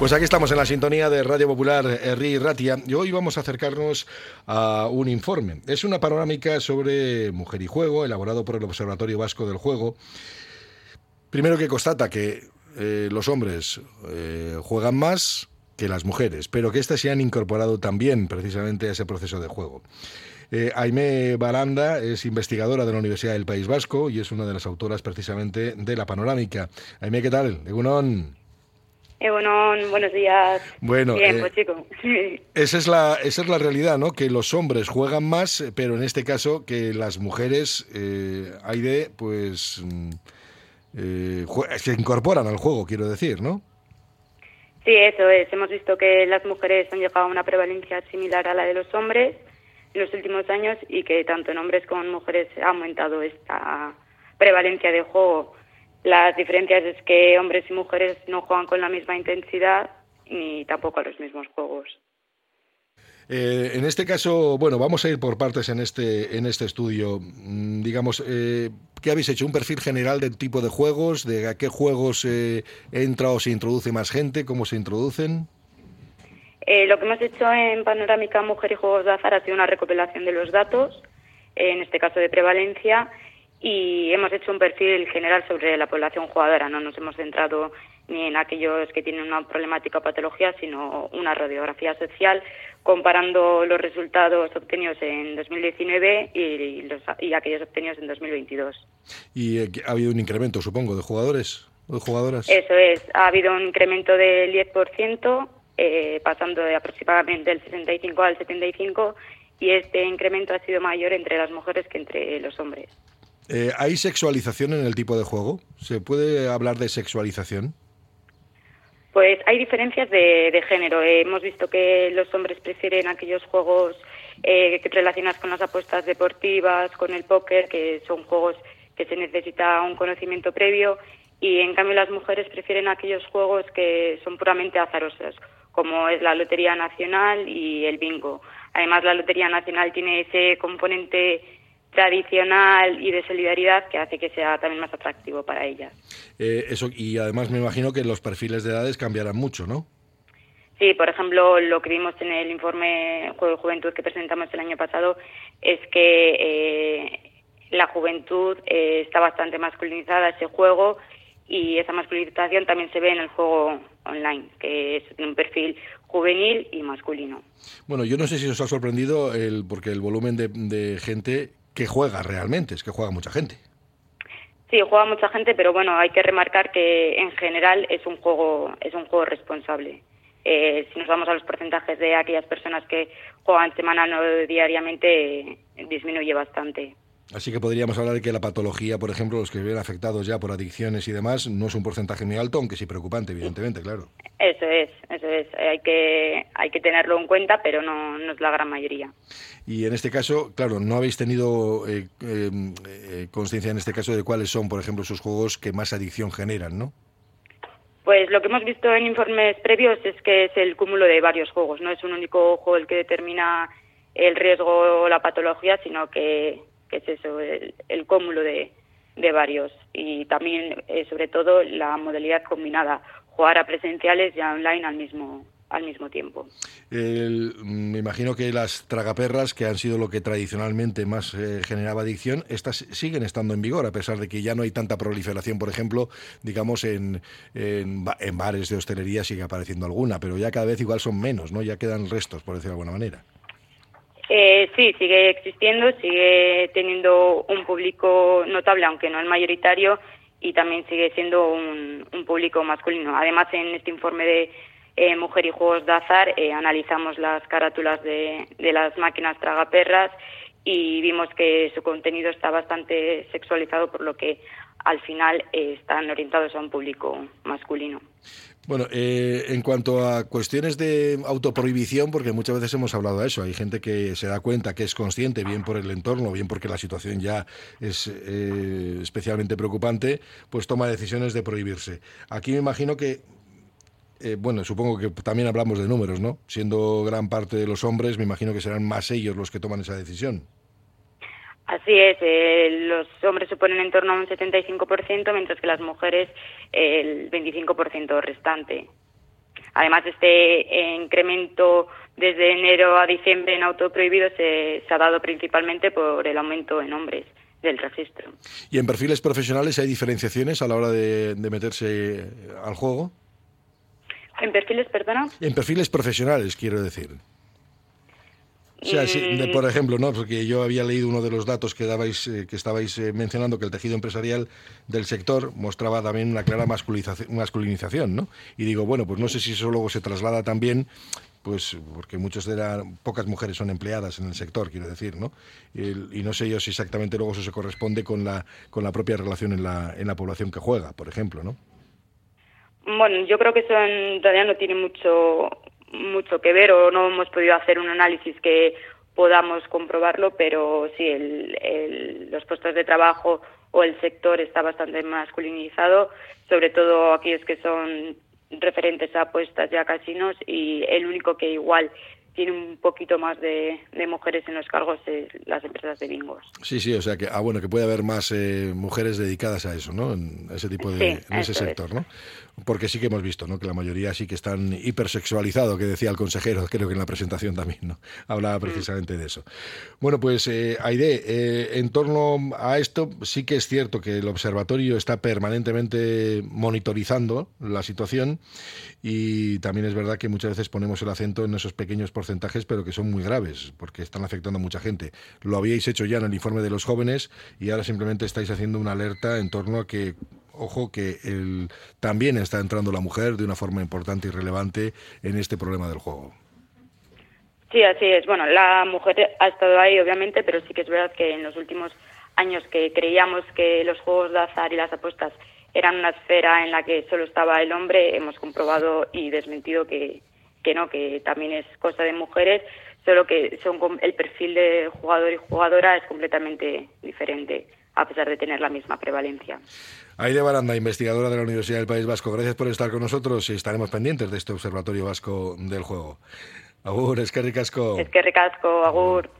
Pues aquí estamos en la sintonía de Radio Popular Herri Ratia y hoy vamos a acercarnos a un informe. Es una panorámica sobre mujer y juego elaborado por el Observatorio Vasco del Juego. Primero que constata que eh, los hombres eh, juegan más que las mujeres, pero que éstas se han incorporado también precisamente a ese proceso de juego. Eh, Aime Baranda es investigadora de la Universidad del País Vasco y es una de las autoras precisamente de la panorámica. Aime, ¿qué tal? Egunon. Eh, bueno, buenos días. Bueno, Bien, eh, pues chico. Esa es la esa es la realidad, ¿no? Que los hombres juegan más, pero en este caso que las mujeres eh, hay de pues mm, eh, se incorporan al juego, quiero decir, ¿no? Sí, eso es. Hemos visto que las mujeres han llegado a una prevalencia similar a la de los hombres en los últimos años y que tanto en hombres como en mujeres ha aumentado esta prevalencia de juego. Las diferencias es que hombres y mujeres no juegan con la misma intensidad ni tampoco a los mismos juegos. Eh, en este caso, bueno, vamos a ir por partes en este en este estudio. Mm, digamos, eh, ¿qué habéis hecho? ¿Un perfil general del tipo de juegos? ¿De a qué juegos eh, entra o se introduce más gente? ¿Cómo se introducen? Eh, lo que hemos hecho en Panorámica Mujer y Juegos de Azar ha sido una recopilación de los datos, en este caso de prevalencia, y hemos hecho un perfil general sobre la población jugadora. No nos hemos centrado ni en aquellos que tienen una problemática o patología, sino una radiografía social, comparando los resultados obtenidos en 2019 y, los, y aquellos obtenidos en 2022. Y eh, ha habido un incremento, supongo, de jugadores o de jugadoras. Eso es, ha habido un incremento del 10%, eh, pasando de aproximadamente del 65 al 75, y este incremento ha sido mayor entre las mujeres que entre los hombres. Eh, ¿Hay sexualización en el tipo de juego? ¿Se puede hablar de sexualización? Pues hay diferencias de, género. Eh, hemos visto que los hombres prefieren aquellos juegos eh, relacionados con las apuestas deportivas, con el póker, que son juegos que se necesita un conocimiento previo, y en cambio las mujeres prefieren aquellos juegos que son puramente azarosos, como es la Lotería Nacional y el bingo. Además, la Lotería Nacional tiene ese componente tradicional y de solidaridad que hace que sea también más atractivo para ellas. Eh, eso Y además me imagino que los perfiles de edades cambiarán mucho, ¿no? Sí, por ejemplo, lo que vimos en el informe Juego de Juventud que presentamos el año pasado es que eh, la juventud eh, está bastante masculinizada ese juego y esa masculinización también se ve en el juego online, que es un perfil juvenil y masculino. Bueno, yo no sé si os ha sorprendido el, porque el volumen de, de gente que juega realmente, es que juega mucha gente. Sí, juega mucha gente, pero bueno, hay que remarcar que en general es un juego es un juego responsable. Eh, si nos vamos a los porcentajes de aquellas personas que juegan semanal o diariamente, disminuye bastante. Así que podríamos hablar de que la patología, por ejemplo, los que viven afectados ya por adicciones y demás, no es un porcentaje muy alto, aunque sí preocupante, evidentemente, claro. Eso es, eso es. Hay que hay que tenerlo en cuenta, pero no, no es la gran mayoría. Y en este caso, claro, no habéis tenido eh, eh, eh, conciencia en este caso de cuáles son, por ejemplo, esos juegos que más adicción generan, ¿no? Pues lo que hemos visto en informes previos es que es el cúmulo de varios juegos. No es un único juego el que determina el riesgo o la patología, sino que, que es eso, el, el cúmulo de, de varios. Y también, eh, sobre todo, la modalidad combinada, jugar a presenciales y online al mismo, al mismo tiempo. El- me imagino que las tragaperras, que han sido lo que tradicionalmente más eh, generaba adicción, estas siguen estando en vigor, a pesar de que ya no hay tanta proliferación, por ejemplo, digamos, en, en bares de hostelería sigue apareciendo alguna, pero ya cada vez igual son menos, ¿no? Ya quedan restos, por decirlo de alguna manera. Eh, sí, sigue existiendo, sigue teniendo un público notable, aunque no el mayoritario, y también sigue siendo un, un público masculino. Además, en este informe de eh, Mujer y Juegos de Azar eh, analizamos las carátulas de, de las máquinas tragaperras y vimos que su contenido está bastante sexualizado, por lo que al final eh, están orientados a un público masculino. Bueno, eh, en cuanto a cuestiones de autoprohibición, porque muchas veces hemos hablado de eso, hay gente que se da cuenta que es consciente, bien por el entorno, bien porque la situación ya es eh, especialmente preocupante, pues toma decisiones de prohibirse. Aquí me imagino que, eh, bueno, supongo que también hablamos de números, ¿no? Siendo gran parte de los hombres, me imagino que serán más ellos los que toman esa decisión. Así es, eh, los hombres suponen en torno a un 75%, mientras que las mujeres el 25% restante. Además, este incremento desde enero a diciembre en autoprohibido se, se ha dado principalmente por el aumento en hombres del registro. ¿Y en perfiles profesionales hay diferenciaciones a la hora de, de meterse al juego? ¿En perfiles, perdona? En perfiles profesionales, quiero decir. O sea, mm. por ejemplo, ¿no? Porque yo había leído uno de los datos que dabais, eh, que estabais eh, mencionando, que el tejido empresarial del sector mostraba también una clara masculinización, ¿no? Y digo, bueno, pues no sé si eso luego se traslada también, pues porque muchos eran, pocas mujeres son empleadas en el sector, quiero decir, ¿no? Y, no sé yo si exactamente luego eso se corresponde con la, con la propia relación en la, en la población que juega, por ejemplo, ¿no? Bueno, yo creo que eso en realidad no tiene mucho mucho que ver o no hemos podido hacer un análisis que podamos comprobarlo, pero sí, el, los puestos de trabajo o el sector está bastante masculinizado, sobre todo aquellos que son referentes a apuestas y a casinos y el único que igual tiene un poquito más de, mujeres en los cargos en las empresas de bingos. Sí, sí, o sea que, ah, bueno, que puede haber más eh, mujeres dedicadas a eso, ¿no? En ese tipo de, en ese sector, ¿no? Porque sí que hemos visto, ¿no? Que la mayoría sí que están hipersexualizados, que decía el consejero, creo que en la presentación también, ¿no? Hablaba mm. precisamente de eso. Bueno, pues, eh, Aide, eh, en torno a esto, sí que es cierto que el observatorio está permanentemente monitorizando la situación y también es verdad que muchas veces ponemos el acento en esos pequeños porcentajes, pero que son muy graves, porque están afectando a mucha gente. Lo habíais hecho ya en el informe de los jóvenes y ahora simplemente estáis haciendo una alerta en torno a que ojo que el, también está entrando la mujer de una forma importante y relevante en este problema del juego. Sí, así es. Bueno, la mujer ha estado ahí, obviamente, pero sí que es verdad que en los últimos años que creíamos que los juegos de azar y las apuestas eran una esfera en la que solo estaba el hombre, hemos comprobado y desmentido que, que no, que también es cosa de mujeres, solo que son el perfil de jugador y jugadora es completamente diferente, a pesar de tener la misma prevalencia. Aide Baranda, investigadora de la Universidad del País Vasco, gracias por estar con nosotros y estaremos pendientes de este Observatorio Vasco del Juego. Agur, es que ricasco. Es que ricasco, agur.